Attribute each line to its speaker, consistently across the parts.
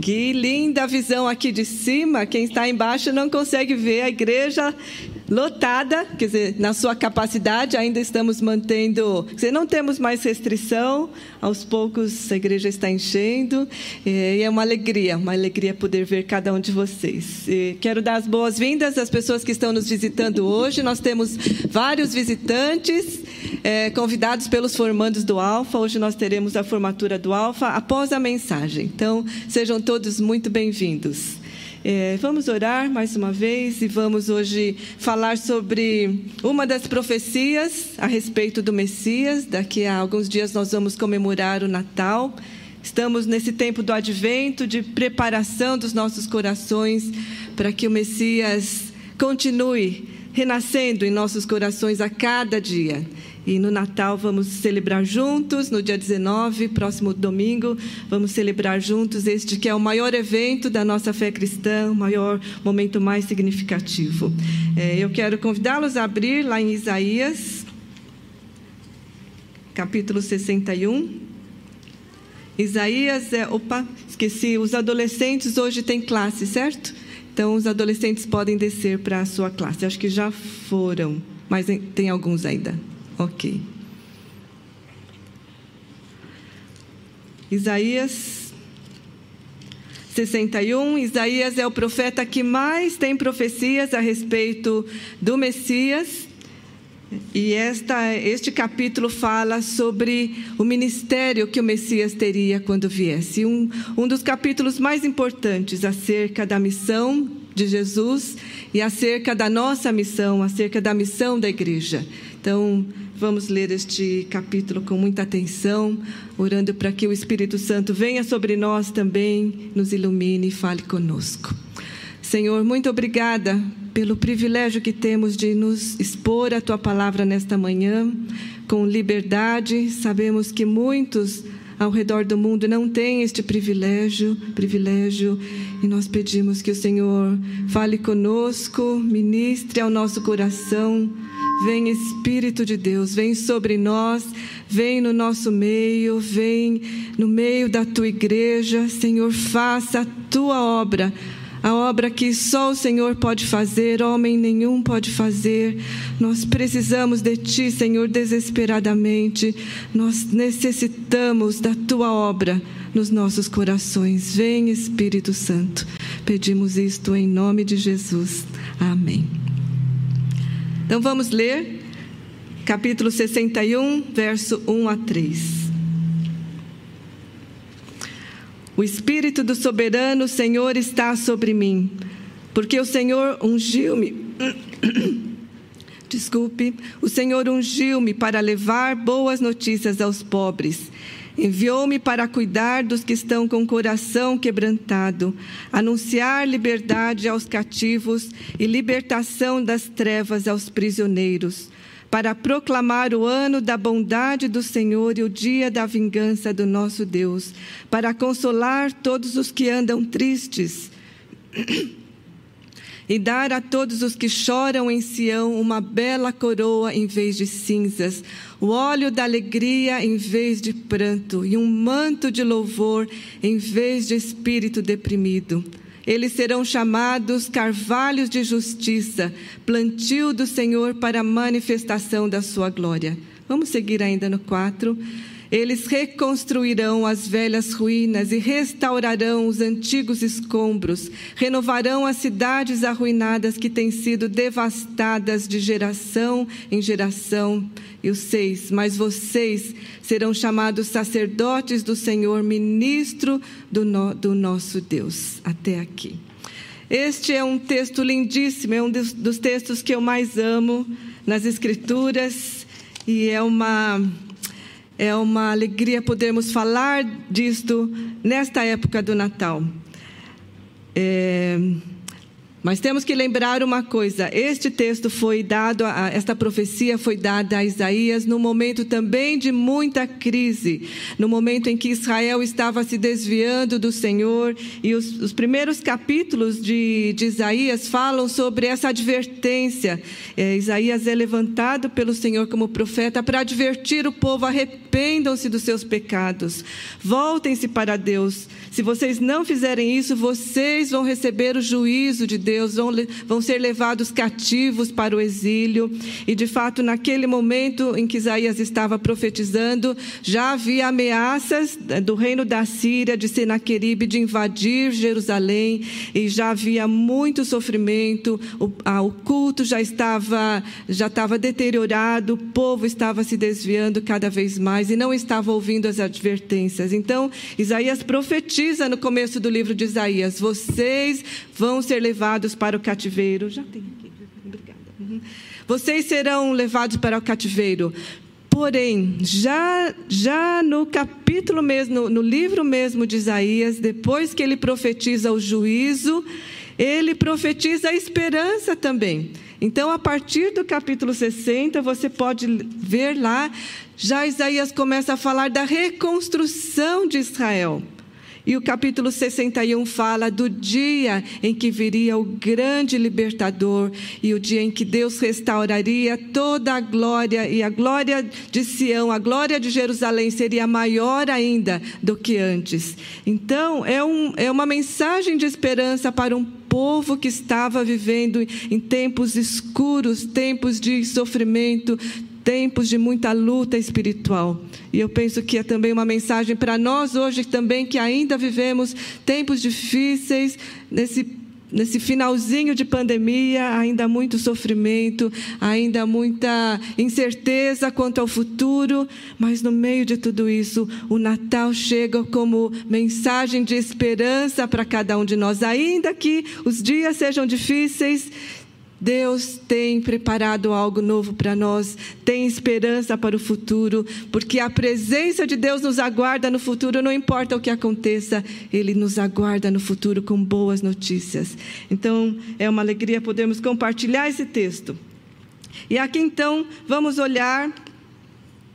Speaker 1: Que linda visão aqui de cima. Quem está embaixo não consegue ver a igreja lotada, quer dizer, na sua capacidade, ainda estamos mantendo, quer dizer, não temos mais restrição, aos poucos a igreja está enchendo, e é uma alegria, uma alegria poder ver cada um de vocês. E quero dar as boas-vindas às pessoas que estão nos visitando hoje, nós temos vários visitantes, é, convidados pelos formandos do Alfa, hoje nós teremos a formatura do Alfa após a mensagem, então sejam todos muito bem-vindos. É, vamos orar mais uma vez e vamos hoje falar sobre uma das profecias a respeito do Messias. Daqui a alguns dias nós vamos comemorar o Natal. Estamos nesse tempo do advento, de preparação dos nossos corações para que o Messias continue renascendo em nossos corações a cada dia. E no Natal vamos celebrar juntos, no dia 19, próximo domingo, vamos celebrar juntos este que é o maior evento da nossa fé cristã, o maior momento mais significativo. É, eu quero convidá-los a abrir lá em Isaías, capítulo 61. Isaías é. Opa, esqueci, os adolescentes hoje têm classe, certo? Então, os adolescentes podem descer para a sua classe. Acho que já foram, mas tem alguns ainda. Ok. Isaías 61. Isaías é o profeta que mais tem profecias a respeito do Messias. E esta, este capítulo fala sobre o ministério que o Messias teria quando viesse. Um, um dos capítulos mais importantes acerca da missão de Jesus e acerca da nossa missão, acerca da missão da igreja. Então, vamos ler este capítulo com muita atenção, orando para que o Espírito Santo venha sobre nós também, nos ilumine e fale conosco. Senhor, muito obrigada pelo privilégio que temos de nos expor a tua palavra nesta manhã com liberdade. Sabemos que muitos ao redor do mundo não têm este privilégio, privilégio, e nós pedimos que o Senhor fale conosco, ministre ao nosso coração Vem Espírito de Deus, vem sobre nós, vem no nosso meio, vem no meio da tua igreja. Senhor, faça a tua obra, a obra que só o Senhor pode fazer, homem nenhum pode fazer. Nós precisamos de ti, Senhor, desesperadamente. Nós necessitamos da tua obra nos nossos corações. Vem, Espírito Santo. Pedimos isto em nome de Jesus. Amém. Então vamos ler capítulo 61, verso 1 a 3. O Espírito do soberano Senhor está sobre mim, porque o Senhor ungiu-me. Desculpe, o Senhor ungiu-me para levar boas notícias aos pobres Enviou-me para cuidar dos que estão com o coração quebrantado, anunciar liberdade aos cativos e libertação das trevas aos prisioneiros, para proclamar o ano da bondade do Senhor e o dia da vingança do nosso Deus, para consolar todos os que andam tristes e dar a todos os que choram em Sião uma bela coroa em vez de cinzas, o óleo da alegria em vez de pranto e um manto de louvor em vez de espírito deprimido. Eles serão chamados carvalhos de justiça, plantio do Senhor para a manifestação da sua glória. Vamos seguir ainda no 4. Eles reconstruirão as velhas ruínas e restaurarão os antigos escombros, renovarão as cidades arruinadas que têm sido devastadas de geração em geração. E o seis, mas vocês serão chamados sacerdotes do Senhor, ministro do, no, do nosso Deus. Até aqui. Este é um texto lindíssimo, é um dos textos que eu mais amo nas Escrituras e é uma é uma alegria podermos falar disto nesta época do Natal. É, Mas temos que lembrar uma coisa: este texto foi dado, a, esta profecia foi dada a Isaías no momento também de muita crise, no momento em que Israel estava se desviando do Senhor. E os, os primeiros capítulos de, de, Isaías falam sobre essa advertência. É, Isaías é levantado pelo Senhor como profeta para advertir o povo: arrependam-se dos seus pecados, voltem-se para Deus. Se vocês não fizerem isso, vocês vão receber o juízo de Deus, vão, vão ser levados cativos para o exílio. E de fato, naquele momento em que Isaías estava profetizando, já havia ameaças do reino da Síria, de Senaqueribe, de invadir Jerusalém, e já havia muito sofrimento, o, o culto já estava, já estava deteriorado, o povo estava se desviando cada vez mais e não estava ouvindo as advertências. Então, Isaías profetiza no começo do livro de Isaías: vocês vão ser levados para o cativeiro. Já tem aqui, obrigada. Uhum. Vocês serão levados para o cativeiro. Porém, já, já no capítulo mesmo, no, no livro mesmo de Isaías, depois que ele profetiza o juízo, ele profetiza a esperança também. Então, a partir do capítulo 60, você pode ver lá, já Isaías começa a falar da reconstrução de Israel. E o capítulo 61 fala do dia em que viria o grande libertador e o dia em que Deus restauraria toda a glória e a glória de Sião, a glória de Jerusalém seria maior ainda do que antes. Então, é, um, é uma mensagem de esperança para um povo que estava vivendo em tempos escuros, tempos de sofrimento, tempos de muita luta espiritual. E eu penso que é também uma mensagem para nós hoje também que ainda vivemos tempos difíceis nesse nesse finalzinho de pandemia, ainda muito sofrimento, ainda muita incerteza quanto ao futuro, mas no meio de tudo isso, o Natal chega como mensagem de esperança para cada um de nós, ainda que os dias sejam difíceis, Deus tem preparado algo novo para nós, tem esperança para o futuro, porque a presença de Deus nos aguarda no futuro, não importa o que aconteça, Ele nos aguarda no futuro com boas notícias. Então, é uma alegria podermos compartilhar esse texto. E aqui então, vamos olhar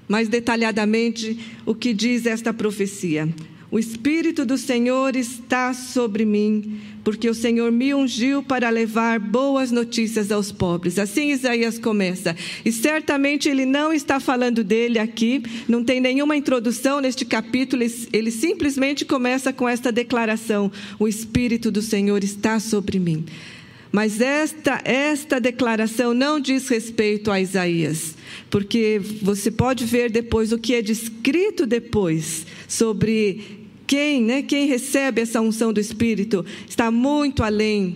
Speaker 1: mais detalhadamente o que diz esta profecia. O Espírito do Senhor está sobre mim, porque o Senhor me ungiu para levar boas notícias aos pobres. Assim Isaías começa. E certamente ele não está falando dele aqui, não tem nenhuma introdução neste capítulo, ele simplesmente começa com esta declaração: O Espírito do Senhor está sobre mim. Mas esta, esta declaração não diz respeito a Isaías, porque você pode ver depois o que é descrito depois sobre quem, né, quem recebe essa unção do Espírito está muito além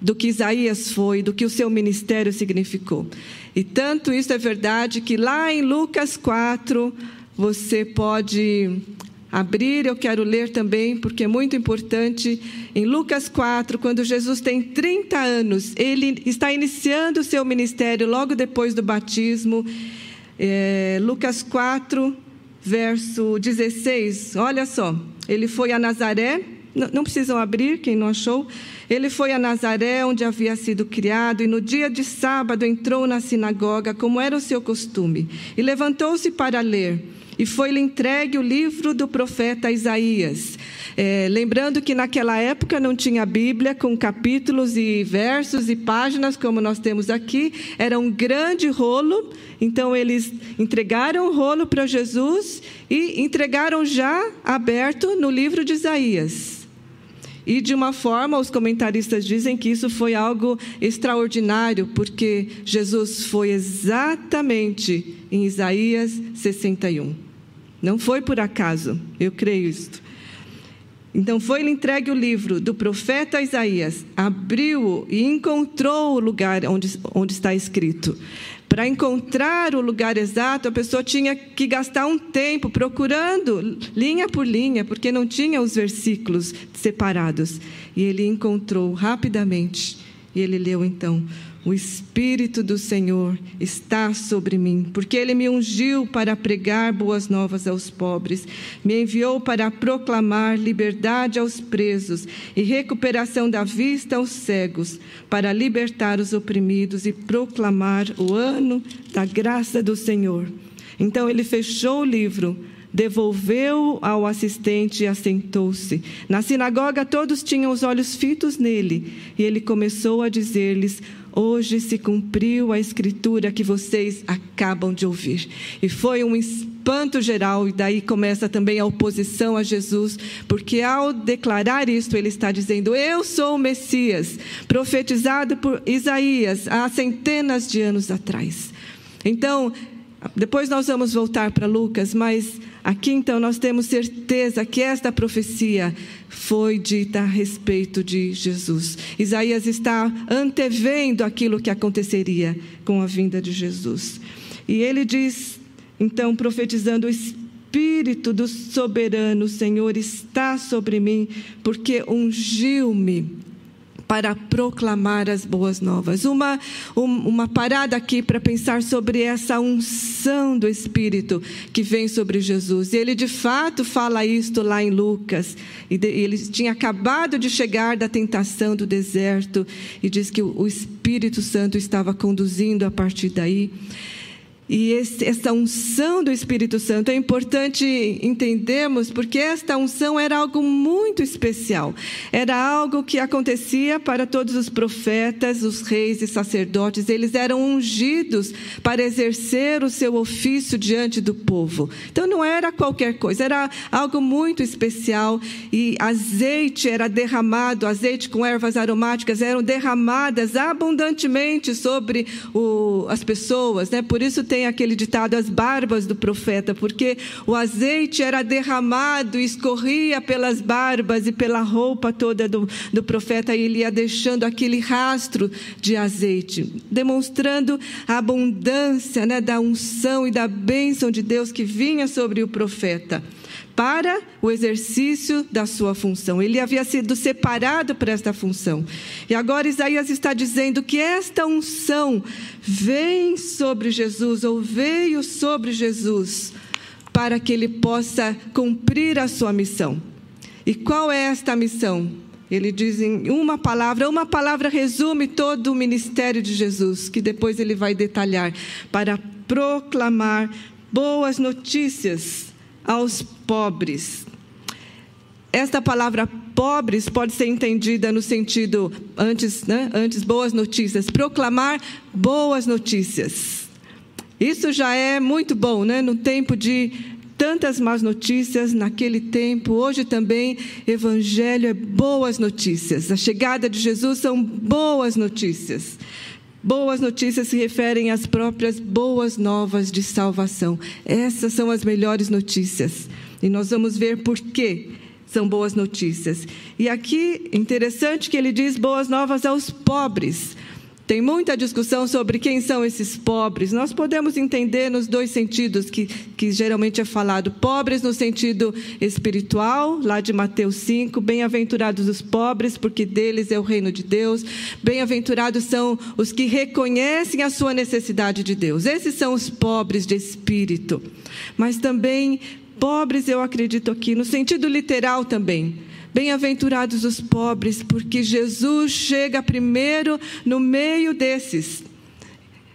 Speaker 1: do que Isaías foi, do que o seu ministério significou. E tanto isso é verdade que lá em Lucas 4, você pode abrir, eu quero ler também, porque é muito importante. Em Lucas 4, quando Jesus tem 30 anos, ele está iniciando o seu ministério logo depois do batismo. É, Lucas 4, verso 16, olha só. Ele foi a Nazaré, não precisam abrir, quem não achou. Ele foi a Nazaré, onde havia sido criado, e no dia de sábado entrou na sinagoga, como era o seu costume, e levantou-se para ler. E foi-lhe entregue o livro do profeta Isaías. É, lembrando que naquela época não tinha Bíblia com capítulos e versos e páginas como nós temos aqui, era um grande rolo. Então eles entregaram o rolo para Jesus e entregaram já aberto no livro de Isaías. E de uma forma, os comentaristas dizem que isso foi algo extraordinário, porque Jesus foi exatamente em Isaías 61. Não foi por acaso, eu creio isto. Então foi-lhe entregue o livro do profeta Isaías, abriu-o e encontrou o lugar onde, onde está escrito. Para encontrar o lugar exato, a pessoa tinha que gastar um tempo procurando linha por linha, porque não tinha os versículos separados. E ele encontrou rapidamente. E ele leu então: o Espírito do Senhor está sobre mim, porque ele me ungiu para pregar boas novas aos pobres, me enviou para proclamar liberdade aos presos e recuperação da vista aos cegos, para libertar os oprimidos e proclamar o ano da graça do Senhor. Então ele fechou o livro devolveu ao assistente e assentou-se. Na sinagoga, todos tinham os olhos fitos nele, e ele começou a dizer-lhes: Hoje se cumpriu a escritura que vocês acabam de ouvir. E foi um espanto geral, e daí começa também a oposição a Jesus, porque ao declarar isto, ele está dizendo: Eu sou o Messias, profetizado por Isaías há centenas de anos atrás. Então, depois nós vamos voltar para Lucas, mas aqui então nós temos certeza que esta profecia foi dita a respeito de Jesus. Isaías está antevendo aquilo que aconteceria com a vinda de Jesus. E ele diz, então, profetizando: O Espírito do soberano Senhor está sobre mim, porque ungiu-me para proclamar as boas novas. Uma, uma parada aqui para pensar sobre essa unção do Espírito que vem sobre Jesus. E ele de fato fala isto lá em Lucas. E ele tinha acabado de chegar da tentação do deserto e diz que o Espírito Santo estava conduzindo a partir daí. E esse, essa unção do Espírito Santo é importante entendermos, porque esta unção era algo muito especial. Era algo que acontecia para todos os profetas, os reis e sacerdotes. Eles eram ungidos para exercer o seu ofício diante do povo. Então não era qualquer coisa, era algo muito especial. E azeite era derramado, azeite com ervas aromáticas eram derramadas abundantemente sobre o, as pessoas. Né? Por isso tem aquele ditado, as barbas do profeta, porque o azeite era derramado, escorria pelas barbas e pela roupa toda do, do profeta, e ele ia deixando aquele rastro de azeite, demonstrando a abundância né, da unção e da bênção de Deus que vinha sobre o profeta para o exercício da sua função. Ele havia sido separado para esta função. E agora Isaías está dizendo que esta unção vem sobre Jesus, ou veio sobre Jesus, para que ele possa cumprir a sua missão. E qual é esta missão? Ele diz em uma palavra, uma palavra resume todo o ministério de Jesus, que depois ele vai detalhar, para proclamar boas notícias aos pobres. Esta palavra pobres pode ser entendida no sentido antes, né, antes boas notícias, proclamar boas notícias. Isso já é muito bom, né? No tempo de tantas más notícias naquele tempo, hoje também evangelho é boas notícias. A chegada de Jesus são boas notícias. Boas notícias se referem às próprias boas novas de salvação. Essas são as melhores notícias. E nós vamos ver por quê são boas notícias. E aqui, interessante que ele diz boas novas aos pobres. Tem muita discussão sobre quem são esses pobres. Nós podemos entender nos dois sentidos que, que geralmente é falado: pobres no sentido espiritual, lá de Mateus 5, bem-aventurados os pobres, porque deles é o reino de Deus. Bem-aventurados são os que reconhecem a sua necessidade de Deus. Esses são os pobres de espírito. Mas também pobres, eu acredito aqui, no sentido literal também Bem-aventurados os pobres, porque Jesus chega primeiro no meio desses.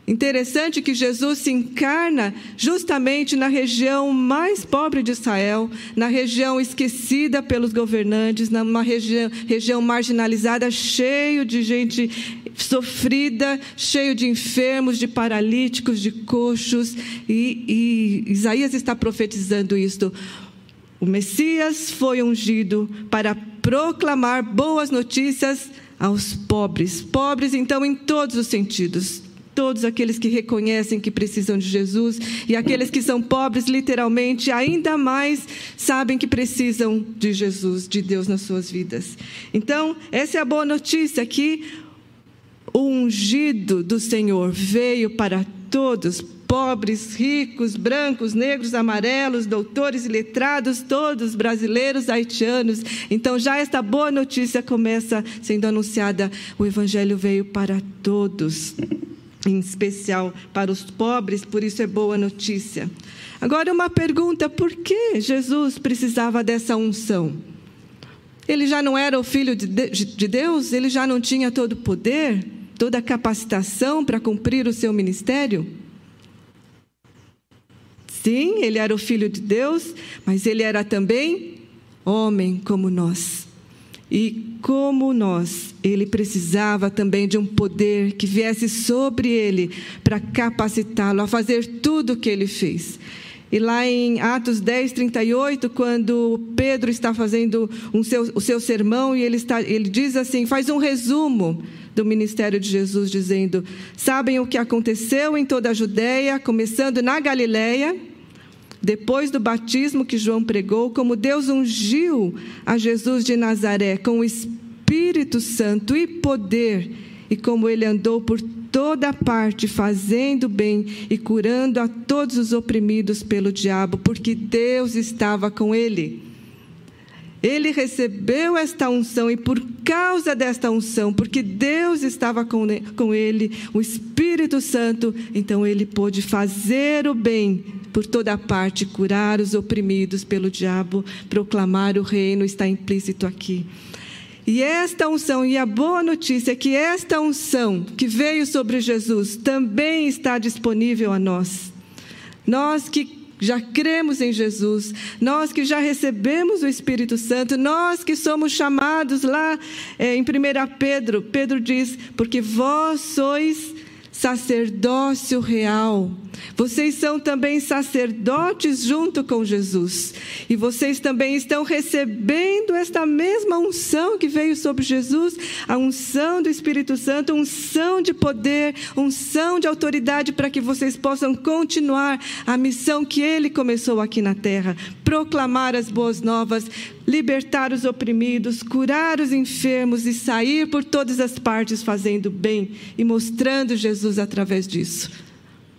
Speaker 1: Interessante que Jesus se encarna justamente na região mais pobre de Israel, na região esquecida pelos governantes, numa região, região marginalizada, cheio de gente sofrida, cheio de enfermos, de paralíticos, de coxos. E, e Isaías está profetizando isto. O Messias foi ungido para proclamar boas notícias aos pobres. Pobres, então, em todos os sentidos. Todos aqueles que reconhecem que precisam de Jesus e aqueles que são pobres, literalmente, ainda mais sabem que precisam de Jesus, de Deus nas suas vidas. Então, essa é a boa notícia que o ungido do Senhor veio para todos pobres, ricos, brancos, negros, amarelos, doutores e letrados, todos brasileiros, haitianos. Então, já esta boa notícia começa sendo anunciada: o Evangelho veio para todos, em especial para os pobres, por isso é boa notícia. Agora, uma pergunta: por que Jesus precisava dessa unção? Ele já não era o filho de Deus? Ele já não tinha todo o poder, toda a capacitação para cumprir o seu ministério? Sim, ele era o filho de Deus, mas ele era também homem como nós. E como nós, ele precisava também de um poder que viesse sobre ele para capacitá-lo a fazer tudo o que ele fez. E lá em Atos 10, 38, quando Pedro está fazendo um seu, o seu sermão, e ele, está, ele diz assim: faz um resumo do ministério de Jesus, dizendo: Sabem o que aconteceu em toda a Judéia, começando na Galiléia, depois do batismo que João pregou, como Deus ungiu a Jesus de Nazaré com o Espírito Santo e poder, e como ele andou por toda parte fazendo bem e curando a todos os oprimidos pelo diabo, porque Deus estava com ele. Ele recebeu esta unção e por causa desta unção, porque Deus estava com ele, o Espírito Santo, então ele pôde fazer o bem por toda parte, curar os oprimidos pelo diabo, proclamar o reino, está implícito aqui. E esta unção, e a boa notícia é que esta unção que veio sobre Jesus também está disponível a nós. Nós que já cremos em Jesus, nós que já recebemos o Espírito Santo, nós que somos chamados lá é, em 1 Pedro, Pedro diz: porque vós sois sacerdócio real. Vocês são também sacerdotes junto com Jesus. E vocês também estão recebendo esta mesma unção que veio sobre Jesus, a unção do Espírito Santo, unção de poder, unção de autoridade para que vocês possam continuar a missão que ele começou aqui na terra, proclamar as boas novas, libertar os oprimidos, curar os enfermos e sair por todas as partes fazendo bem e mostrando Jesus através disso.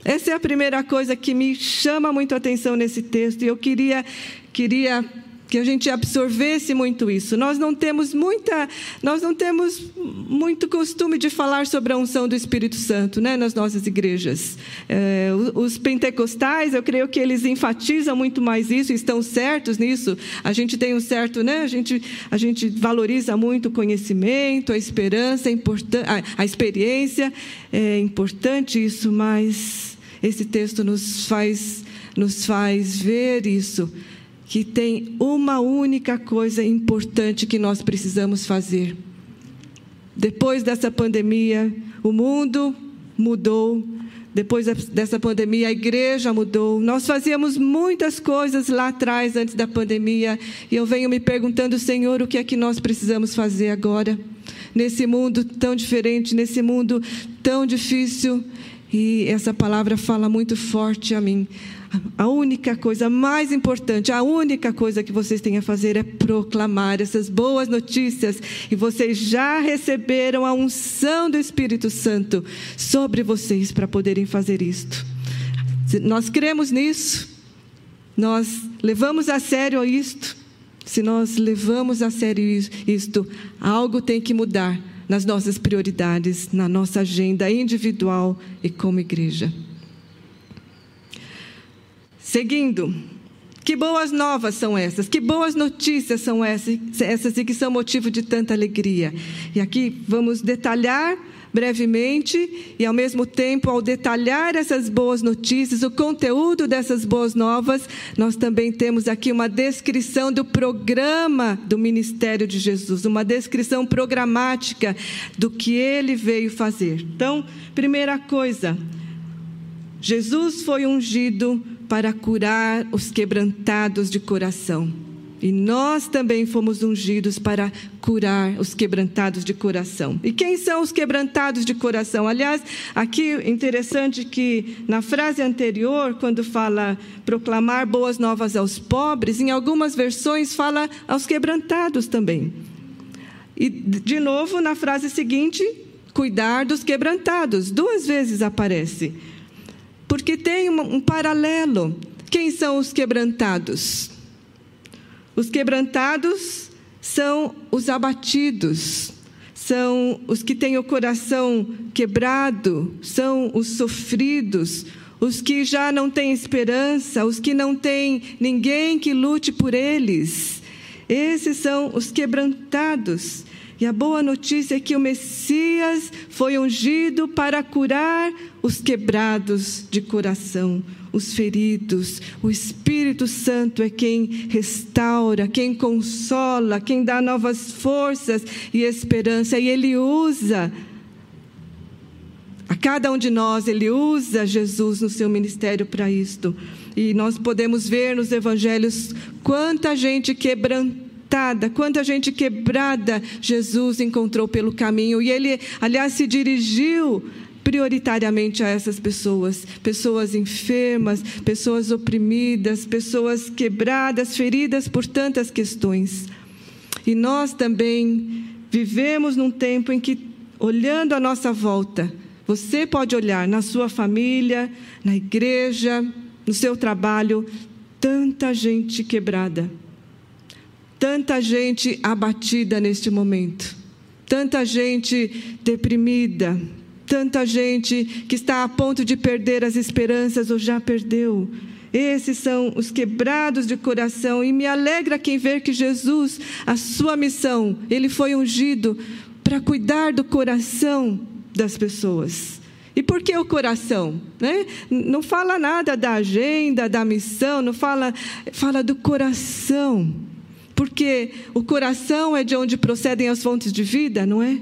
Speaker 1: Essa é a primeira coisa que me chama muito a atenção nesse texto e eu queria queria que a gente absorvesse muito isso. Nós não temos muita, nós não temos muito costume de falar sobre a unção do Espírito Santo, né, nas nossas igrejas. É, os pentecostais, eu creio que eles enfatizam muito mais isso, estão certos nisso. A gente tem um certo, né? A gente, a gente valoriza muito o conhecimento, a esperança, a, a experiência, é importante isso, mas esse texto nos faz, nos faz ver isso que tem uma única coisa importante que nós precisamos fazer. Depois dessa pandemia, o mundo mudou. Depois dessa pandemia, a igreja mudou. Nós fazíamos muitas coisas lá atrás, antes da pandemia, e eu venho me perguntando, Senhor, o que é que nós precisamos fazer agora? Nesse mundo tão diferente, nesse mundo tão difícil. E essa palavra fala muito forte a mim. A única coisa mais importante, a única coisa que vocês têm a fazer é proclamar essas boas notícias. E vocês já receberam a unção do Espírito Santo sobre vocês para poderem fazer isto. Nós cremos nisso, nós levamos a sério isto. Se nós levamos a sério isto, algo tem que mudar nas nossas prioridades, na nossa agenda individual e como igreja. Seguindo, que boas novas são essas, que boas notícias são essas, essas e que são motivo de tanta alegria. E aqui vamos detalhar brevemente e, ao mesmo tempo, ao detalhar essas boas notícias, o conteúdo dessas boas novas, nós também temos aqui uma descrição do programa do ministério de Jesus, uma descrição programática do que ele veio fazer. Então, primeira coisa, Jesus foi ungido para curar os quebrantados de coração. E nós também fomos ungidos para curar os quebrantados de coração. E quem são os quebrantados de coração? Aliás, aqui interessante que na frase anterior, quando fala proclamar boas novas aos pobres, em algumas versões fala aos quebrantados também. E de novo, na frase seguinte, cuidar dos quebrantados. Duas vezes aparece. Porque tem um, paralelo. Quem são os quebrantados? Os quebrantados são os abatidos, são os que têm o coração quebrado, são os sofridos, os que já não têm esperança, os que não têm ninguém que lute por eles. Esses são os quebrantados. E a boa notícia é que o Messias foi ungido para curar os quebrados de coração, os feridos. O Espírito Santo é quem restaura, quem consola, quem dá novas forças e esperança. E Ele usa a cada um de nós, Ele usa Jesus no seu ministério para isto. E nós podemos ver nos evangelhos quanta gente quebrantada quebrantada, quanta gente quebrada Jesus encontrou pelo caminho. E ele, aliás, se dirigiu prioritariamente a essas pessoas, pessoas enfermas, pessoas oprimidas, pessoas quebradas, feridas por tantas questões. E nós também vivemos num tempo em que, olhando à nossa volta, você pode olhar na sua família, na igreja, no seu trabalho, tanta gente quebrada Tanta gente abatida neste momento, tanta gente deprimida, tanta gente que está a ponto de perder as esperanças ou já perdeu. Esses são os quebrados de coração e me alegra quem ver que Jesus, a sua missão, ele foi ungido para cuidar do coração das pessoas. E por que o coração? Né? Não fala nada da agenda, da missão, não fala, fala do coração porque o coração é de onde procedem as fontes de vida, não é?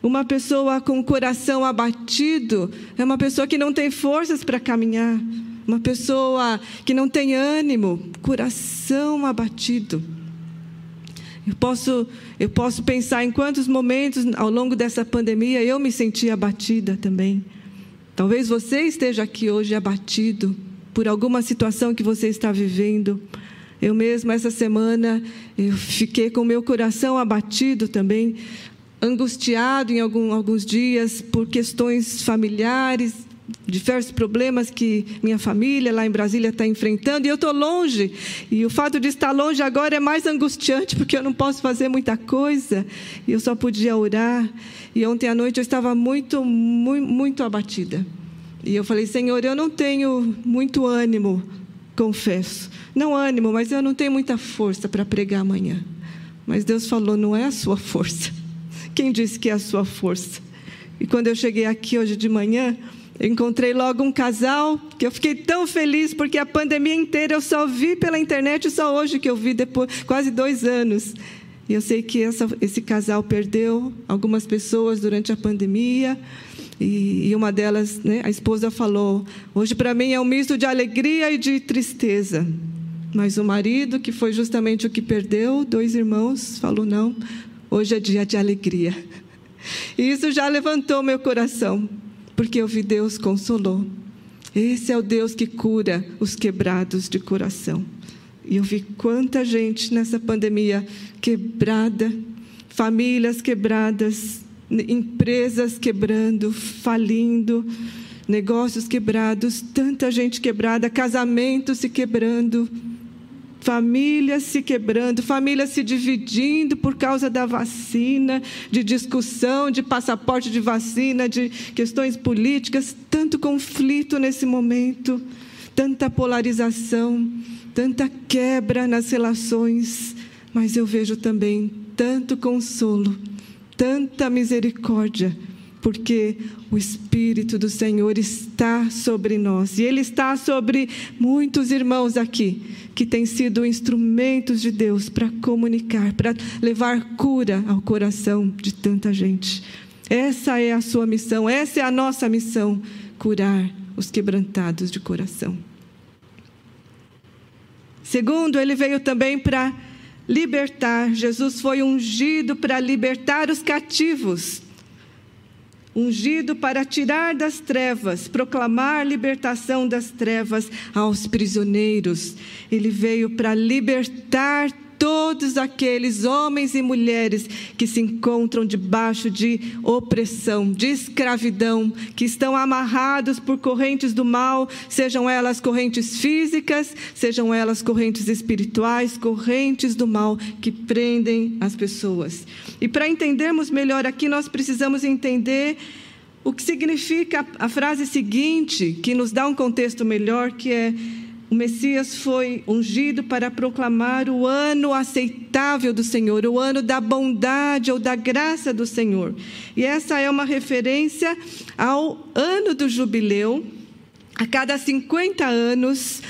Speaker 1: Uma pessoa com o coração abatido é uma pessoa que não tem forças para caminhar, uma pessoa que não tem ânimo, coração abatido. Eu posso, eu posso pensar em quantos momentos ao longo dessa pandemia eu me senti abatida também. Talvez você esteja aqui hoje abatido por alguma situação que você está vivendo. Eu mesmo, essa semana, eu fiquei com meu coração abatido também, angustiado em algum, alguns dias por questões familiares, diversos problemas que minha família lá em Brasília está enfrentando, e eu estou longe. E o fato de estar longe agora é mais angustiante, porque eu não posso fazer muita coisa, e eu só podia orar. E ontem à noite eu estava muito, muito, muito abatida. E eu falei, Senhor, eu não tenho muito ânimo confesso. Não ânimo, mas eu não tenho muita força para pregar amanhã. Mas Deus falou: não é a sua força. Quem disse que é a sua força? E quando eu cheguei aqui hoje de manhã, eu encontrei logo um casal que eu fiquei tão feliz porque a pandemia inteira eu só vi pela internet, só hoje que eu vi depois quase dois anos. E eu sei que essa, esse casal perdeu algumas pessoas durante a pandemia. E, e uma delas, né, a esposa falou: Hoje para mim é um misto de alegria e de tristeza. Mas o marido, que foi justamente o que perdeu, dois irmãos, falou: Não, hoje é dia de alegria. E isso já levantou meu coração, porque eu vi Deus consolou. Esse é o Deus que cura os quebrados de coração. E eu vi quanta gente nessa pandemia quebrada, famílias quebradas, empresas quebrando, falindo, negócios quebrados, tanta gente quebrada, casamentos se quebrando, famílias se quebrando, famílias se dividindo por causa da vacina, de discussão, de passaporte de vacina, de questões políticas, tanto conflito nesse momento, tanta polarização, tanta quebra nas relações, mas eu vejo também tanto consolo tanta misericórdia, porque o Espírito do Senhor está sobre nós e Ele está sobre muitos irmãos aqui que têm sido instrumentos de Deus para comunicar, para levar cura ao coração de tanta gente. Essa é a sua missão, essa é a nossa missão: curar os quebrantados de coração. Segundo, ele veio também para libertar. Jesus foi ungido para libertar os cativos, ungido para tirar das trevas, proclamar libertação das trevas aos prisioneiros. Ele veio para libertar todos aqueles homens e mulheres que se encontram debaixo de opressão, de escravidão, que estão amarrados por correntes do mal, sejam elas correntes físicas, sejam elas correntes espirituais, correntes do mal que prendem as pessoas. E para entendermos melhor aqui, nós precisamos entender o que significa a frase seguinte, que nos dá um contexto melhor, que é o Messias foi ungido para proclamar o ano aceitável do Senhor, o ano da bondade ou da graça do Senhor. E essa é uma referência ao ano do jubileu. A cada 50 anos,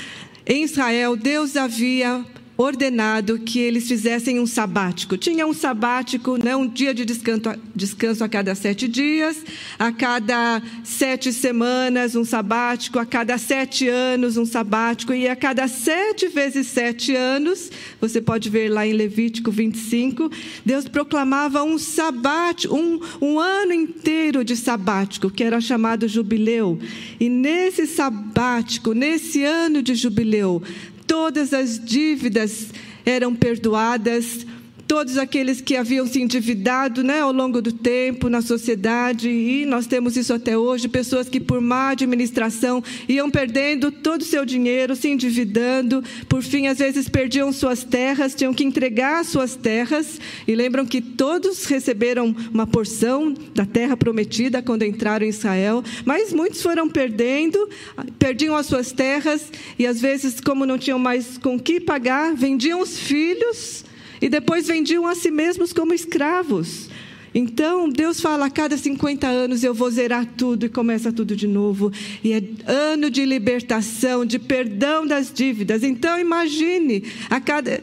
Speaker 1: em Israel, Deus havia ordenado que eles fizessem um sabático. Tinha um sabático, né, um dia de descanso, descanso a cada sete dias, a cada sete semanas um sabático, a cada sete anos um sabático, e a cada sete vezes sete anos, você pode ver lá em Levítico 25, Deus proclamava um sabático, um, um ano inteiro de sabático, que era chamado jubileu. E nesse sabático, nesse ano de jubileu, todas as dívidas eram perdoadas, todos aqueles que haviam se endividado né, ao longo do tempo na sociedade, e nós temos isso até hoje: pessoas que, por má administração, iam perdendo todo o seu dinheiro, se endividando, por fim, às vezes perdiam suas terras, tinham que entregar suas terras, e lembram que todos receberam uma porção da terra prometida quando entraram em Israel, mas muitos foram perdendo, perdiam as suas terras, e às vezes, como não tinham mais com que pagar, vendiam os filhos e depois vendiam a si mesmos como escravos. Então, Deus fala: a cada 50 anos eu vou zerar tudo e começa tudo de novo. E é ano de libertação, de perdão das dívidas. Então, imagine, a cada.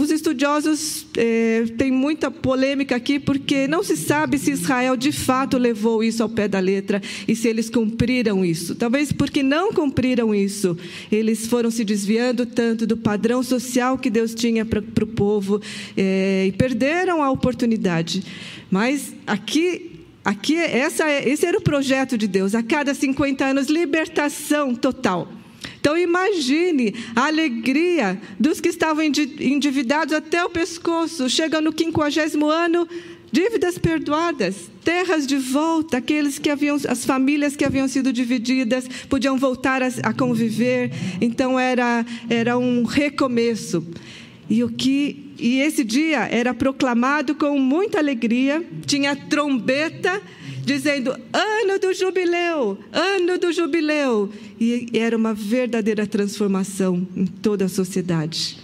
Speaker 1: os estudiosos é, têm muita polêmica aqui, porque não se sabe se Israel de fato levou isso ao pé da letra e se eles cumpriram isso. Talvez porque não cumpriram isso, eles foram se desviando tanto do padrão social que Deus tinha para o povo é, e perderam a oportunidade. Mas aqui, aqui essa, é, esse era o projeto de Deus. A cada 50 anos, libertação total. Então imagine a alegria dos que estavam endividados até o pescoço, chega no quinquagésimo ano, dívidas perdoadas, terras de volta, aqueles que haviam, as famílias que haviam sido divididas podiam voltar a, a conviver. Então era era um recomeço. E o que e esse dia era proclamado com muita alegria, tinha trombeta dizendo: "Ano do jubileu, ano do jubileu". E era uma verdadeira transformação em toda a sociedade.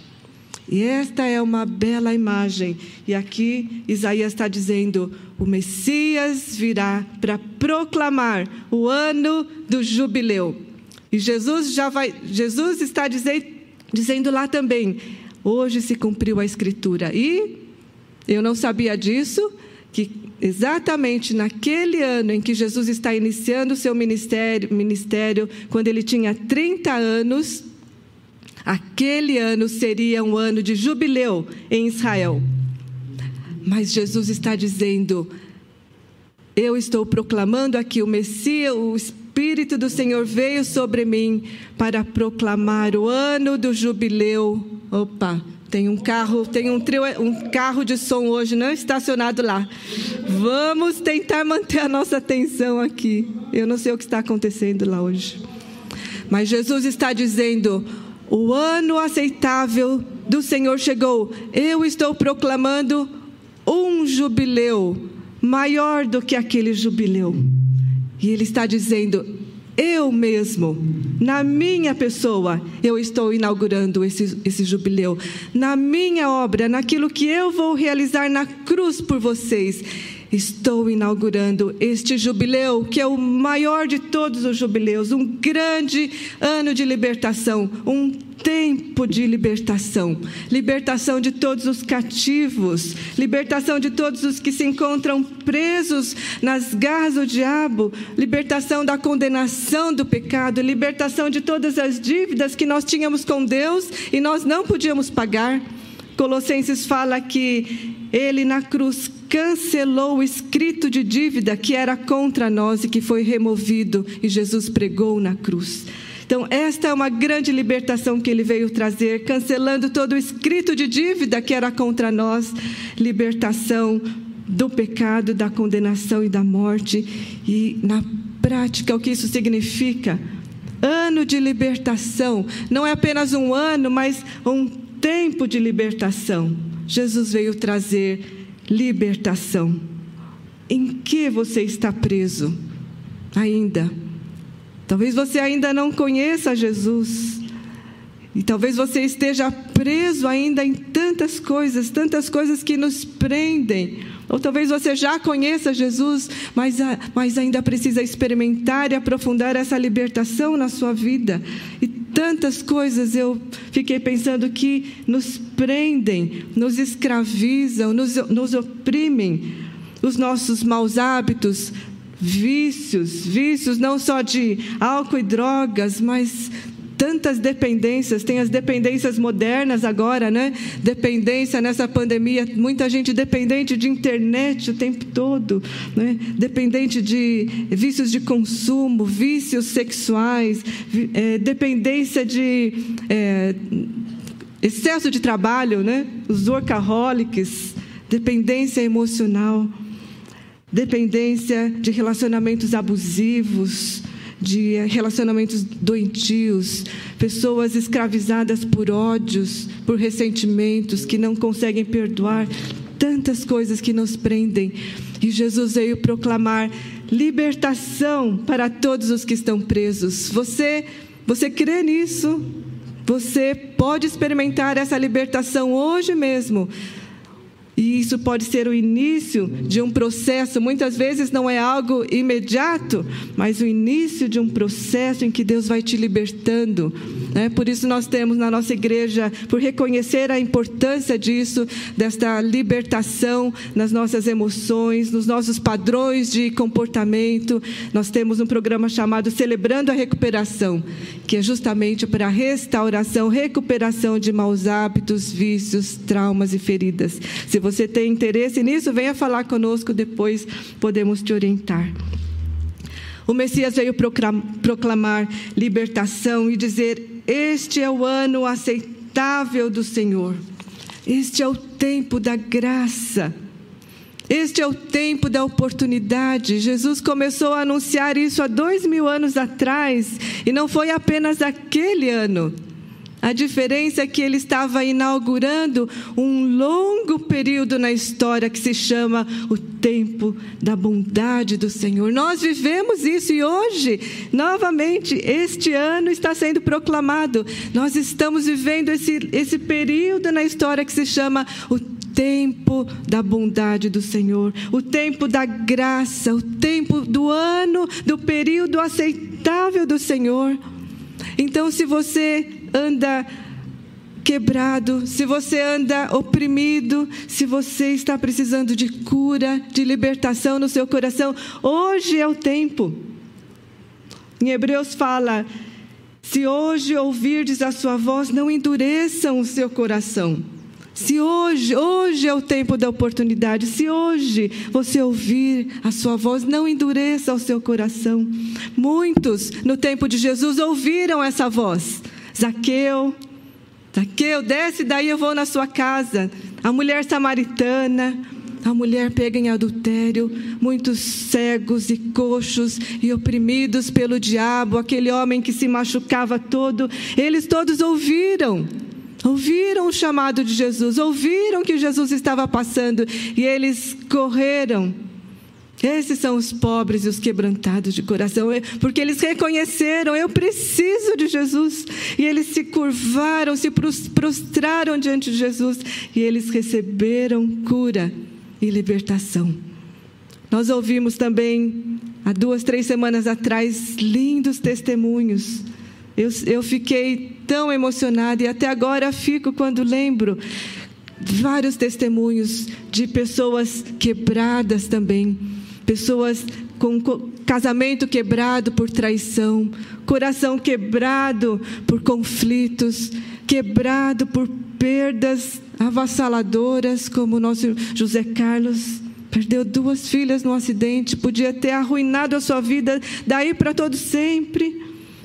Speaker 1: E esta é uma bela imagem. E aqui Isaías está dizendo: o Messias virá para proclamar o ano do jubileu. E Jesus já vai, Jesus está dizendo, dizendo lá também: Hoje se cumpriu a escritura. E eu não sabia disso, que exatamente naquele ano em que Jesus está iniciando o seu ministério, ministério, quando ele tinha 30 anos, aquele ano seria um ano de jubileu em Israel. Mas Jesus está dizendo: Eu estou proclamando aqui o Messias, o Espírito do Senhor veio sobre mim para proclamar o ano do jubileu Opa, tem um carro, tem um, trio, um carro de som hoje não estacionado lá. Vamos tentar manter a nossa atenção aqui. Eu não sei o que está acontecendo lá hoje. Mas Jesus está dizendo: o ano aceitável do Senhor chegou. Eu estou proclamando um jubileu maior do que aquele jubileu. E ele está dizendo: eu mesmo, na minha pessoa, eu estou inaugurando esse, esse jubileu. Na minha obra, naquilo que eu vou realizar na cruz por vocês, estou inaugurando este jubileu, que é o maior de todos os jubileus, um grande ano de libertação, um tempo de libertação libertação de todos os cativos, libertação de todos os que se encontram presos nas garras do diabo, libertação da condenação do pecado, libertação de todas as dívidas que nós tínhamos com Deus e nós não podíamos pagar. Colossenses fala que ele na cruz cancelou o escrito de dívida que era contra nós e que foi removido, e Jesus pregou na cruz. Então, esta é uma grande libertação que ele veio trazer, cancelando todo o escrito de dívida que era contra nós, libertação do pecado, da condenação e da morte. E na prática, o que isso significa? Ano de libertação. Não é apenas um ano, mas um tempo de libertação. Jesus veio trazer libertação. Em que você está preso ainda? Talvez você ainda não conheça Jesus. E talvez você esteja preso ainda em tantas coisas, tantas coisas que nos prendem. Ou talvez você já conheça Jesus, mas, mas ainda precisa experimentar e aprofundar essa libertação na sua vida. E tantas coisas eu fiquei pensando que nos prendem, nos escravizam, nos, nos oprimem. Os nossos maus hábitos, vícios, vícios não só de álcool e drogas, mas tantas dependências, tem as dependências modernas agora, né? Dependência nessa pandemia, muita gente dependente de internet o tempo todo, né? Dependente de vícios de consumo, vícios sexuais, é, dependência de é, excesso de trabalho, né? Os workaholics, dependência emocional dependência de relacionamentos abusivos, de relacionamentos doentios, pessoas escravizadas por ódios, por ressentimentos, que não conseguem perdoar, tantas coisas que nos prendem. E Jesus veio proclamar libertação para todos os que estão presos. Você, você crê nisso? Você pode experimentar essa libertação hoje mesmo e isso pode ser o início de um processo, muitas vezes não é algo imediato, mas o início de um processo em que Deus vai te libertando. Né? Por isso, nós temos na nossa igreja, por reconhecer a importância disso, desta libertação nas nossas emoções, nos nossos padrões de comportamento, nós temos um programa chamado Celebrando a Recuperação, que é justamente para a restauração, recuperação de maus hábitos, vícios, traumas e feridas. Se você tem interesse nisso, venha falar conosco, depois podemos te orientar. O Messias veio proclamar libertação e dizer: Este é o ano aceitável do Senhor. Este é o tempo da graça. Este é o tempo da oportunidade. Jesus começou a anunciar isso há dois mil anos atrás, e não foi apenas aquele ano. A diferença é que ele estava inaugurando um longo período na história que se chama o tempo da bondade do Senhor. Nós vivemos isso e hoje, novamente, este ano está sendo proclamado. Nós estamos vivendo esse, esse período na história que se chama o tempo da bondade do Senhor, o tempo da graça, o tempo do ano, do período aceitável do Senhor. Então, se você anda quebrado, se você anda oprimido, se você está precisando de cura, de libertação no seu coração, hoje é o tempo. Em Hebreus fala: se hoje ouvirdes a sua voz, não endureçam o seu coração. Se hoje, hoje é o tempo da oportunidade, se hoje você ouvir a sua voz, não endureça o seu coração. Muitos no tempo de Jesus ouviram essa voz Zaqueu, Zaqueu, desce daí, eu vou na sua casa. A mulher samaritana, a mulher pega em adultério, muitos cegos e coxos e oprimidos pelo diabo, aquele homem que se machucava todo, eles todos ouviram. Ouviram o chamado de Jesus, ouviram que Jesus estava passando e eles correram esses são os pobres e os quebrantados de coração, porque eles reconheceram: eu preciso de Jesus. E eles se curvaram, se prostraram diante de Jesus, e eles receberam cura e libertação. Nós ouvimos também, há duas, três semanas atrás, lindos testemunhos. Eu, eu fiquei tão emocionada e até agora fico quando lembro vários testemunhos de pessoas quebradas também pessoas com casamento quebrado por traição, coração quebrado por conflitos, quebrado por perdas avassaladoras, como o nosso José Carlos. Perdeu duas filhas no acidente, podia ter arruinado a sua vida daí para todo sempre.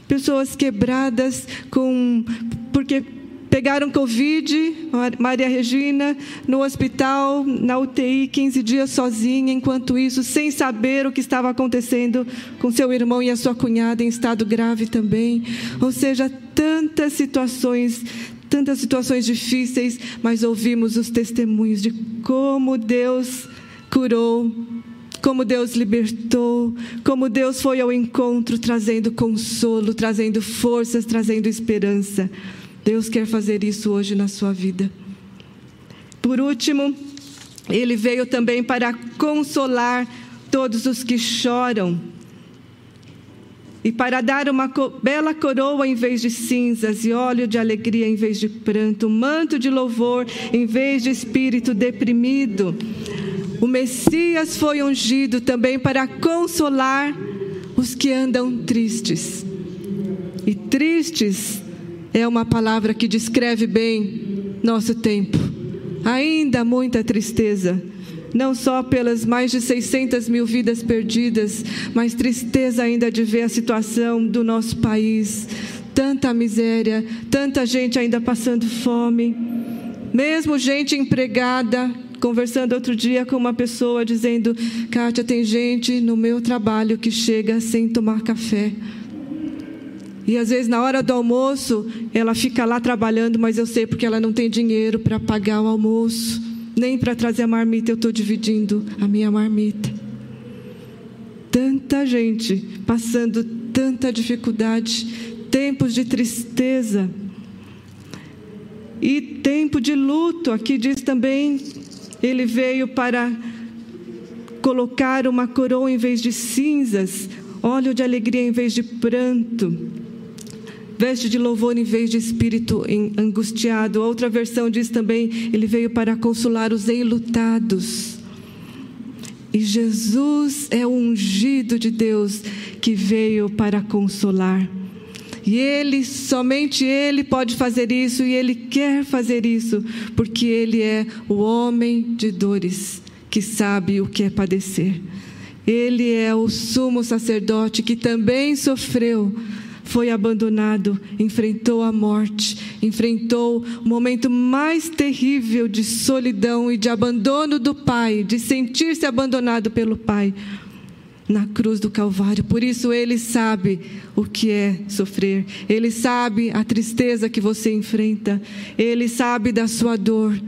Speaker 1: pessoas quebradas com porque pegaram Covid, Maria Regina, no hospital, na UTI, 15 dias sozinha, enquanto isso, sem saber o que estava acontecendo com seu irmão e a sua cunhada em estado grave também. Ou seja, tantas situações, tantas situações difíceis, mas ouvimos os testemunhos de como Deus curou, como Deus libertou, como Deus foi ao encontro trazendo consolo, trazendo forças, trazendo esperança. Deus quer fazer isso hoje na sua vida. Por último, ele veio também para consolar todos os que choram e para dar uma bela coroa em vez de cinzas e óleo de alegria em vez de pranto, um manto de louvor em vez de espírito deprimido. O Messias foi ungido também para consolar os que andam tristes. E tristes é uma palavra que descreve bem nosso tempo. Ainda muita tristeza, não só pelas mais de 600 mil vidas perdidas, mas tristeza ainda de ver a situação do nosso país. Tanta miséria, tanta gente ainda passando fome, mesmo gente empregada. Conversando outro dia com uma pessoa dizendo: Kátia, tem gente no meu trabalho que chega sem tomar café. E às vezes, na hora do almoço, ela fica lá trabalhando, mas eu sei porque ela não tem dinheiro para pagar o almoço, nem para trazer a marmita. Eu estou dividindo a minha marmita. Tanta gente passando tanta dificuldade, tempos de tristeza e tempo de luto. Aqui diz também: ele veio para colocar uma coroa em vez de cinzas, óleo de alegria em vez de pranto veste de louvor em vez de espírito angustiado. Outra versão diz também: ele veio para consolar os enlutados. E Jesus é o ungido de Deus que veio para consolar. E Ele, somente Ele pode fazer isso e Ele quer fazer isso, porque Ele é o homem de dores, que sabe o que é padecer. Ele é o sumo sacerdote que também sofreu foi abandonado, enfrentou a morte, enfrentou o momento mais terrível de solidão e de abandono do Pai, de sentir-se abandonado pelo Pai na cruz do Calvário. Por isso ele sabe o que é sofrer. Ele sabe a tristeza que você enfrenta. Ele sabe da sua dor.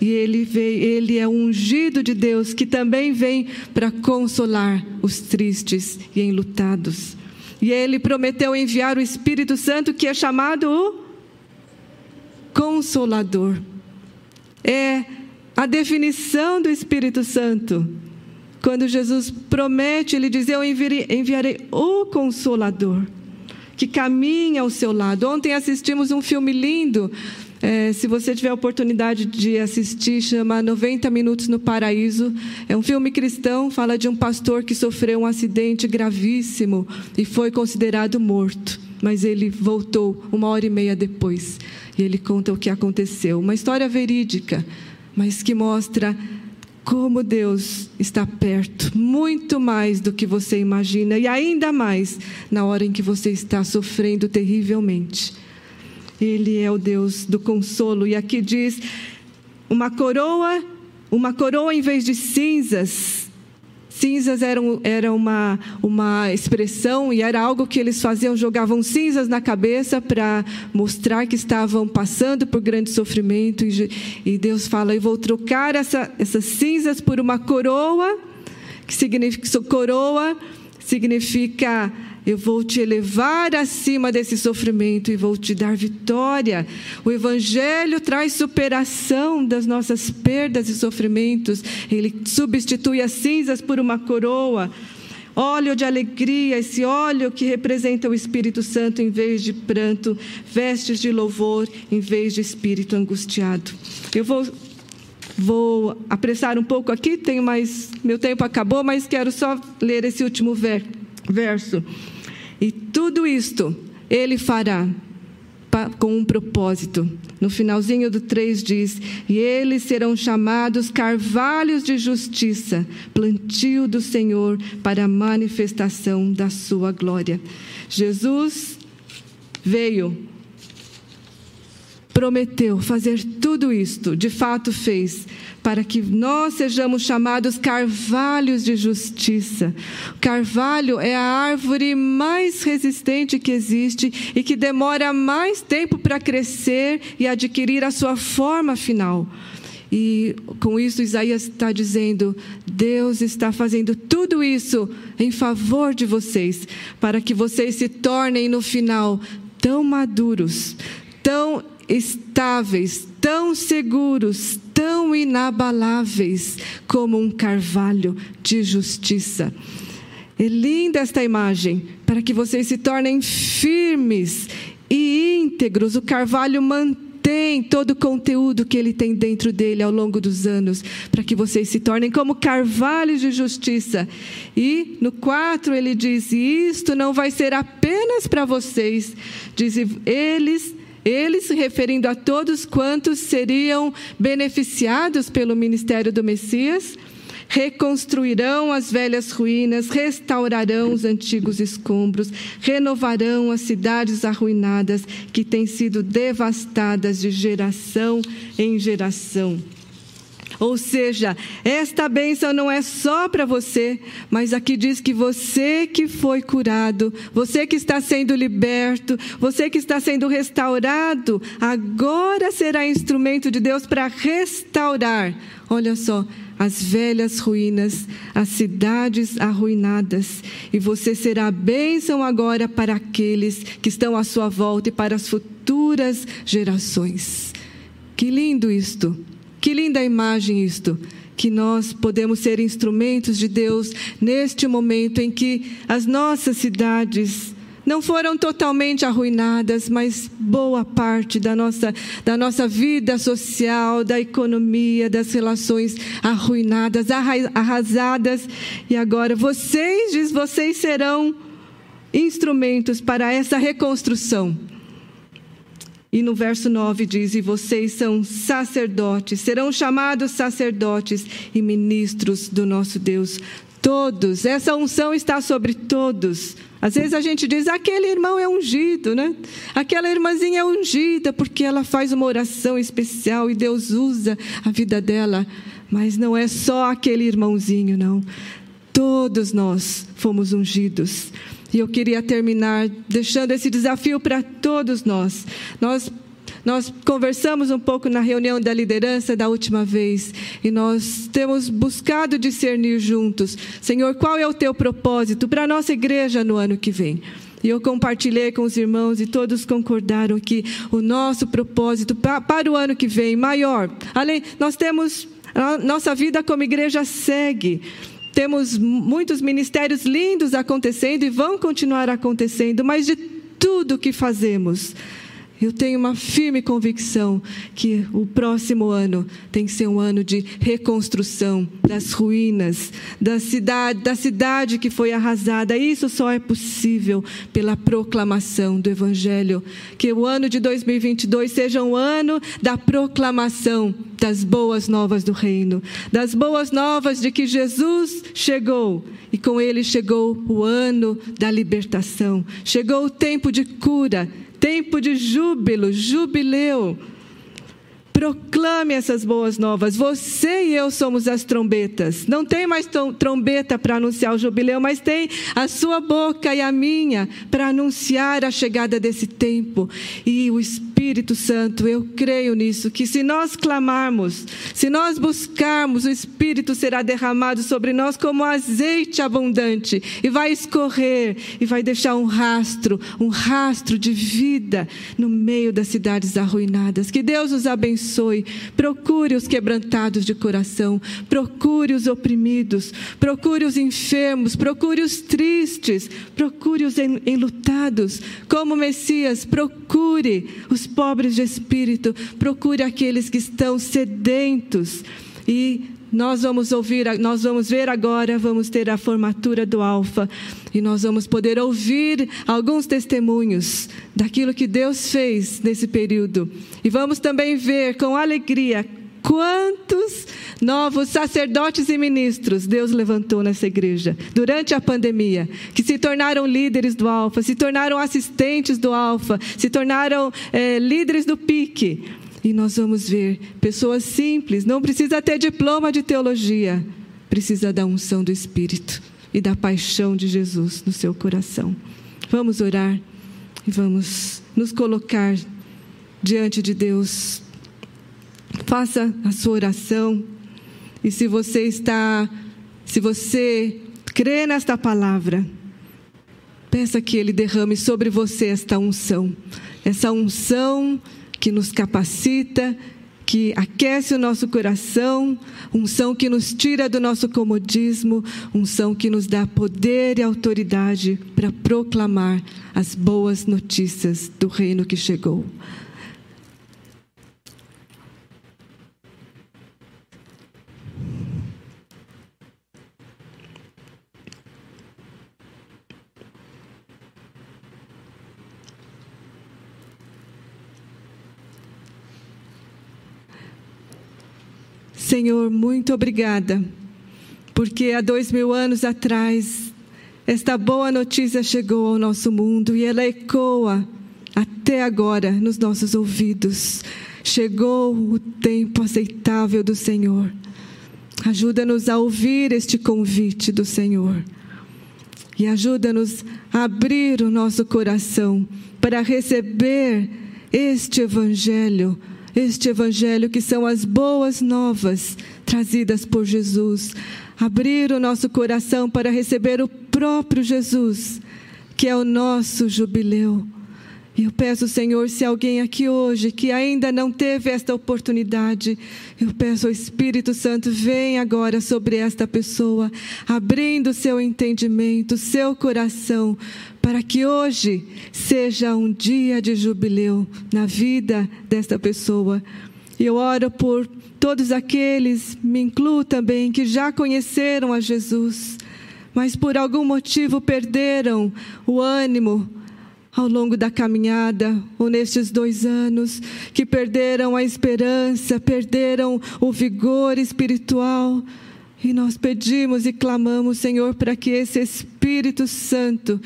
Speaker 1: E ele veio, ele é ungido de Deus que também vem para consolar os tristes e enlutados. E ele prometeu enviar o Espírito Santo, que é chamado o Consolador. É a definição do Espírito Santo. Quando Jesus promete, ele diz: Eu enviarei, enviarei o Consolador, que caminha ao seu lado. Ontem assistimos um filme lindo é, se você tiver a oportunidade de assistir, chama 90 Minutos no Paraíso. É um filme cristão, fala de um pastor que sofreu um acidente gravíssimo e foi considerado morto. Mas ele voltou uma hora e meia depois. E ele conta o que aconteceu. Uma história verídica, mas que mostra como Deus está perto, muito mais do que você imagina, e ainda mais na hora em que você está sofrendo terrivelmente. Ele é o Deus do consolo. E aqui diz: uma coroa, uma coroa em vez de cinzas. Cinzas eram, era uma, uma expressão e era algo que eles faziam, jogavam cinzas na cabeça para mostrar que estavam passando por grande sofrimento. E, e Deus fala: Eu vou trocar essa, essas cinzas por uma coroa, que significa coroa, significa eu vou te elevar acima desse sofrimento e vou te dar vitória. O Evangelho traz superação das nossas perdas e sofrimentos. Ele substitui as cinzas por uma coroa. Óleo de alegria, esse óleo que representa o Espírito Santo em vez de pranto, vestes de louvor em vez de espírito angustiado. Eu vou vou apressar um pouco aqui, tenho mais meu tempo acabou, mas quero só ler esse último ver, verso. E tudo isto ele fará com um propósito. No finalzinho do 3 diz: E eles serão chamados carvalhos de justiça, plantio do Senhor para a manifestação da sua glória. Jesus veio, prometeu fazer tudo isto, de fato fez, para que nós sejamos chamados carvalhos de justiça. O carvalho é a árvore mais resistente que existe e que demora mais tempo para crescer e adquirir a sua forma final. E com isso, Isaías está dizendo: Deus está fazendo tudo isso em favor de vocês, para que vocês se tornem no final tão maduros, tão estáveis, tão seguros, tão inabaláveis como um carvalho de justiça. É linda esta imagem, para que vocês se tornem firmes e íntegros. O carvalho mantém todo o conteúdo que ele tem dentro dele ao longo dos anos, para que vocês se tornem como carvalhos de justiça. E no 4 ele diz: Isto não vai ser apenas para vocês, diz eles ele se referindo a todos quantos seriam beneficiados pelo ministério do Messias, reconstruirão as velhas ruínas, restaurarão os antigos escombros, renovarão as cidades arruinadas que têm sido devastadas de geração em geração. Ou seja, esta bênção não é só para você, mas aqui diz que você que foi curado, você que está sendo liberto, você que está sendo restaurado, agora será instrumento de Deus para restaurar. Olha só, as velhas ruínas, as cidades arruinadas, e você será bênção agora para aqueles que estão à sua volta e para as futuras gerações. Que lindo isto! Que linda imagem isto, que nós podemos ser instrumentos de Deus neste momento em que as nossas cidades não foram totalmente arruinadas, mas boa parte da nossa, da nossa vida social, da economia, das relações arruinadas, arrasadas. E agora vocês, diz, vocês serão instrumentos para essa reconstrução. E no verso 9 diz: E vocês são sacerdotes, serão chamados sacerdotes e ministros do nosso Deus. Todos, essa unção está sobre todos. Às vezes a gente diz, aquele irmão é ungido, né? Aquela irmãzinha é ungida porque ela faz uma oração especial e Deus usa a vida dela. Mas não é só aquele irmãozinho, não. Todos nós fomos ungidos. E eu queria terminar deixando esse desafio para todos nós. Nós nós conversamos um pouco na reunião da liderança da última vez e nós temos buscado discernir juntos, Senhor, qual é o teu propósito para a nossa igreja no ano que vem? E eu compartilhei com os irmãos e todos concordaram que o nosso propósito para o ano que vem, maior, além, nós temos, a nossa vida como igreja segue. Temos muitos ministérios lindos acontecendo e vão continuar acontecendo, mas de tudo que fazemos, eu tenho uma firme convicção que o próximo ano tem que ser um ano de reconstrução das ruínas, da cidade, da cidade que foi arrasada. Isso só é possível pela proclamação do Evangelho. Que o ano de 2022 seja um ano da proclamação das boas novas do Reino, das boas novas de que Jesus chegou e com ele chegou o ano da libertação, chegou o tempo de cura tempo de júbilo, jubileu. Proclame essas boas novas. Você e eu somos as trombetas. Não tem mais trombeta para anunciar o jubileu, mas tem a sua boca e a minha para anunciar a chegada desse tempo. E o Espírito Santo, eu creio nisso, que se nós clamarmos, se nós buscarmos, o Espírito será derramado sobre nós como azeite abundante e vai escorrer e vai deixar um rastro, um rastro de vida no meio das cidades arruinadas. Que Deus abençoe abençoe. Procure os quebrantados de coração, procure os oprimidos, procure os enfermos, procure os tristes, procure os enlutados. Como Messias, procure os pobres de espírito, procure aqueles que estão sedentos e nós vamos ouvir, nós vamos ver agora, vamos ter a formatura do Alfa e nós vamos poder ouvir alguns testemunhos daquilo que Deus fez nesse período. E vamos também ver com alegria Quantos novos sacerdotes e ministros Deus levantou nessa igreja durante a pandemia, que se tornaram líderes do Alfa, se tornaram assistentes do Alfa, se tornaram é, líderes do PIC. E nós vamos ver pessoas simples, não precisa ter diploma de teologia, precisa da unção do Espírito e da paixão de Jesus no seu coração. Vamos orar e vamos nos colocar diante de Deus. Faça a sua oração. E se você está, se você crê nesta palavra, peça que Ele derrame sobre você esta unção, essa unção que nos capacita, que aquece o nosso coração, unção que nos tira do nosso comodismo, unção que nos dá poder e autoridade para proclamar as boas notícias do reino que chegou. Senhor, muito obrigada, porque há dois mil anos atrás, esta boa notícia chegou ao nosso mundo e ela ecoa até agora nos nossos ouvidos. Chegou o tempo aceitável do Senhor. Ajuda-nos a ouvir este convite do Senhor. E ajuda-nos a abrir o nosso coração para receber este Evangelho este Evangelho que são as boas novas trazidas por Jesus. Abrir o nosso coração para receber o próprio Jesus, que é o nosso jubileu. E eu peço, Senhor, se alguém aqui hoje que ainda não teve esta oportunidade, eu peço ao Espírito Santo, vem agora sobre esta pessoa, abrindo seu entendimento, seu coração, para que hoje seja um dia de jubileu na vida desta pessoa. Eu oro por todos aqueles, me incluo também, que já conheceram a Jesus, mas por algum motivo perderam o ânimo ao longo da caminhada, ou nestes dois anos, que perderam a esperança, perderam o vigor espiritual. E nós pedimos e clamamos, Senhor, para que esse Espírito Santo,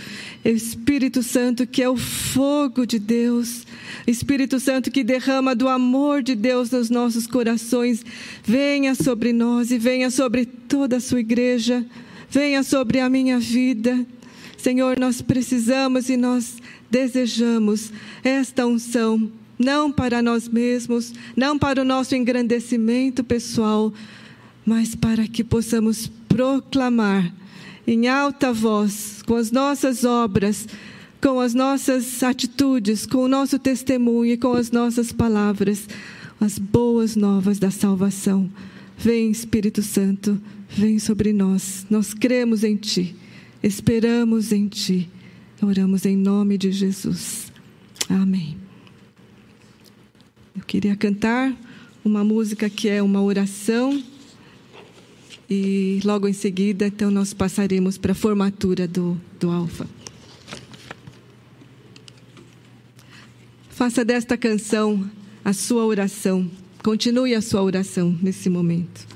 Speaker 1: Espírito Santo que é o fogo de Deus, Espírito Santo que derrama do amor de Deus nos nossos corações, venha sobre nós e venha sobre toda a sua igreja, venha sobre a minha vida. Senhor, nós precisamos e nós desejamos esta unção, não para nós mesmos, não para o nosso engrandecimento pessoal, mas para que possamos proclamar em alta voz, com as nossas obras, com as nossas atitudes, com o nosso testemunho e com as nossas palavras, as boas novas da salvação. Vem, Espírito Santo, vem sobre nós. Nós cremos em Ti, esperamos em Ti. Oramos em nome de Jesus. Amém. Eu queria cantar uma música que é uma oração. E logo em seguida, então, nós passaremos para a formatura do, do Alfa. Faça desta canção a sua oração. Continue a sua oração nesse momento.